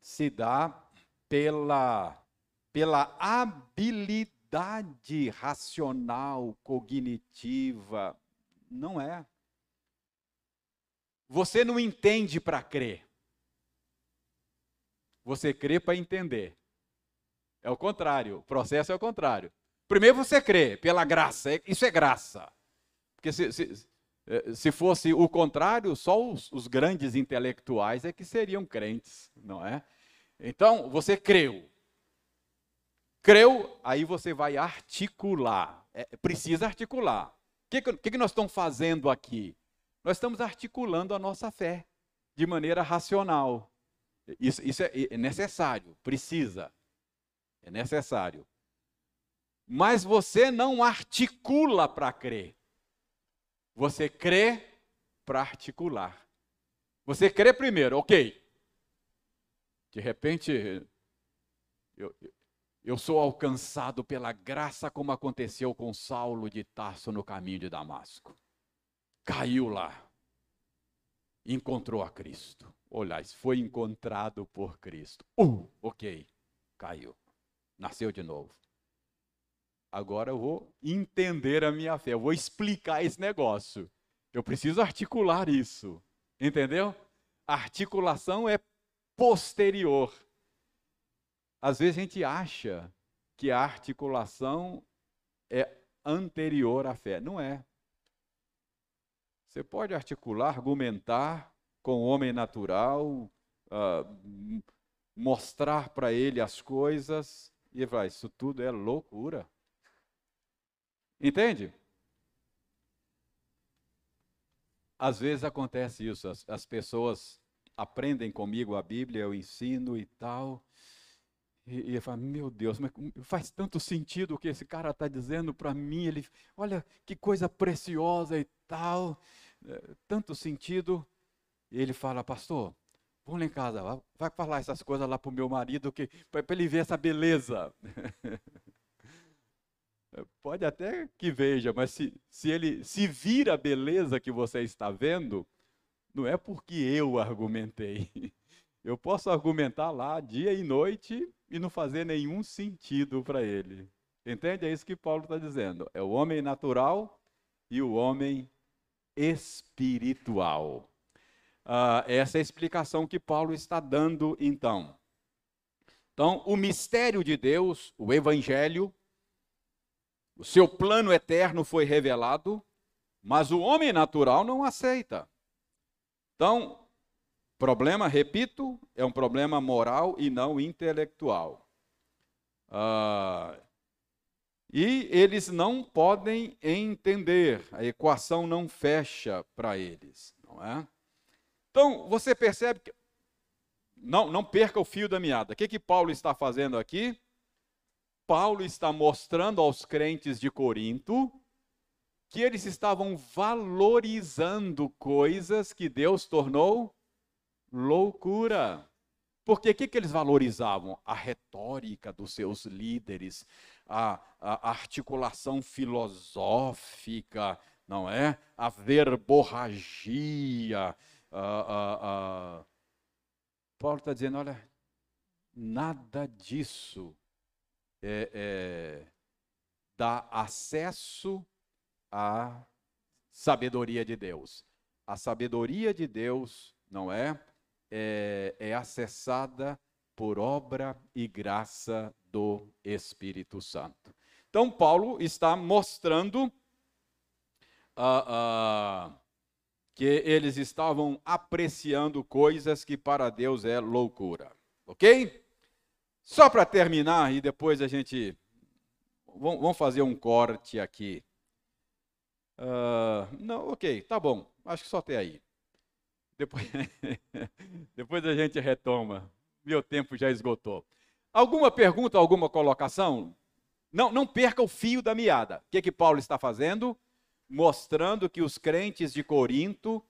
A: se dá pela, pela habilidade racional, cognitiva. Não é. Você não entende para crer. Você crê para entender. É o contrário. O processo é o contrário. Primeiro você crê pela graça. É, isso é graça. Porque se, se, eh, se fosse o contrário, só os, os grandes intelectuais é que seriam crentes, não é? Então, você creu. Creu, aí você vai articular. É, precisa articular. O que, que, que nós estamos fazendo aqui? nós estamos articulando a nossa fé de maneira racional. Isso, isso é, é necessário, precisa, é necessário. Mas você não articula para crer. Você crê para articular. Você crê primeiro, ok. De repente, eu, eu sou alcançado pela graça, como aconteceu com Saulo de Tarso no caminho de Damasco caiu lá, encontrou a Cristo. Olha, foi encontrado por Cristo. Uh, ok, caiu, nasceu de novo. Agora eu vou entender a minha fé, eu vou explicar esse negócio. Eu preciso articular isso, entendeu? A articulação é posterior. Às vezes a gente acha que a articulação é anterior à fé. Não é. Você pode articular, argumentar com o homem natural, uh, mostrar para ele as coisas, e ele vai, isso tudo é loucura. Entende? Às vezes acontece isso, as, as pessoas aprendem comigo a Bíblia, eu ensino e tal, e, e fala, meu Deus, mas faz tanto sentido o que esse cara está dizendo para mim. Ele, olha que coisa preciosa e tal, é, tanto sentido. E ele fala, pastor, vamos lá em casa, vai falar essas coisas lá para o meu marido, para ele ver essa beleza. Pode até que veja, mas se, se ele se vir a beleza que você está vendo, não é porque eu argumentei. Eu posso argumentar lá dia e noite e não fazer nenhum sentido para ele. Entende? É isso que Paulo está dizendo. É o homem natural e o homem espiritual. Uh, essa é a explicação que Paulo está dando, então. Então, o mistério de Deus, o Evangelho, o seu plano eterno foi revelado, mas o homem natural não aceita. Então, Problema, repito, é um problema moral e não intelectual. Ah, e eles não podem entender, a equação não fecha para eles, não é? Então, você percebe que. Não, não perca o fio da meada. O que, que Paulo está fazendo aqui? Paulo está mostrando aos crentes de Corinto que eles estavam valorizando coisas que Deus tornou loucura. Porque o que, que eles valorizavam? A retórica dos seus líderes, a, a articulação filosófica, não é? A verborragia. A, a, Paulo está dizendo: olha, nada disso é, é, dá acesso à sabedoria de Deus. A sabedoria de Deus, não é? é, é acessada por obra e graça do Espírito Santo. Então, Paulo está mostrando uh, uh, que eles estavam apreciando coisas que para Deus é loucura. Ok? Só para terminar, e depois a gente. Vamos fazer um corte aqui. Uh, não, ok, tá bom. Acho que só até aí. Depois, depois a gente retoma. Meu tempo já esgotou. Alguma pergunta, alguma colocação? Não, não perca o fio da meada. O que, que Paulo está fazendo? Mostrando que os crentes de Corinto,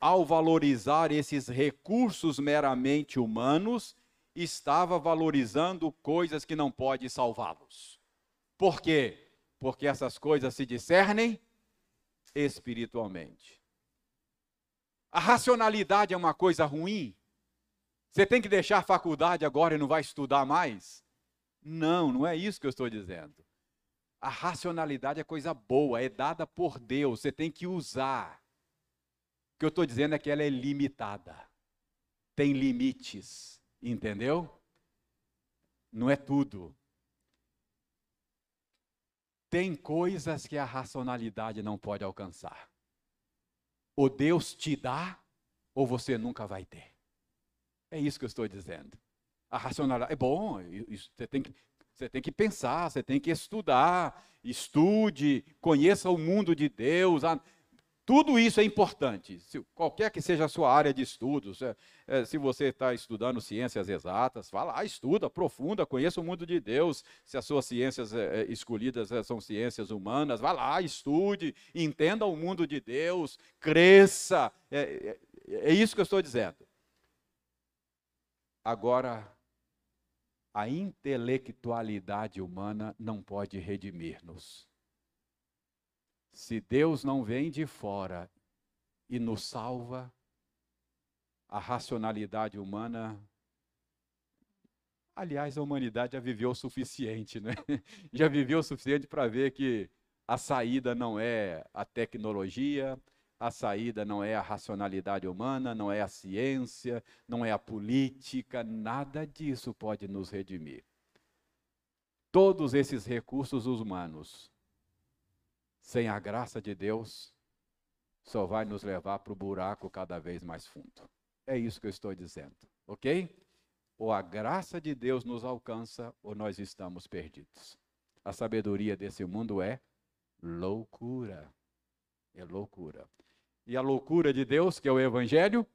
A: ao valorizar esses recursos meramente humanos, estava valorizando coisas que não pode salvá-los. Por quê? Porque essas coisas se discernem espiritualmente. A racionalidade é uma coisa ruim? Você tem que deixar a faculdade agora e não vai estudar mais? Não, não é isso que eu estou dizendo. A racionalidade é coisa boa, é dada por Deus, você tem que usar. O que eu estou dizendo é que ela é limitada, tem limites, entendeu? Não é tudo. Tem coisas que a racionalidade não pode alcançar. Ou Deus te dá, ou você nunca vai ter. É isso que eu estou dizendo. A racionalidade é bom, isso, você, tem que, você tem que pensar, você tem que estudar, estude, conheça o mundo de Deus. Tudo isso é importante, se, qualquer que seja a sua área de estudos. É, é, se você está estudando ciências exatas, vá lá, estuda, aprofunda, conheça o mundo de Deus. Se as suas ciências é, é escolhidas é, são ciências humanas, vá lá, estude, entenda o mundo de Deus, cresça. É isso que eu estou dizendo. Agora, a intelectualidade humana não pode redimir-nos. Se Deus não vem de fora e nos salva, a racionalidade humana. Aliás, a humanidade já viveu o suficiente, né? Já viveu o suficiente para ver que a saída não é a tecnologia, a saída não é a racionalidade humana, não é a ciência, não é a política, nada disso pode nos redimir. Todos esses recursos humanos sem a graça de Deus, só vai nos levar para o buraco cada vez mais fundo. É isso que eu estou dizendo, ok? Ou a graça de Deus nos alcança, ou nós estamos perdidos. A sabedoria desse mundo é loucura. É loucura. E a loucura de Deus, que é o Evangelho,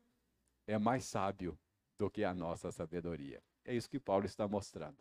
A: é mais sábio do que a nossa sabedoria. É isso que Paulo está mostrando.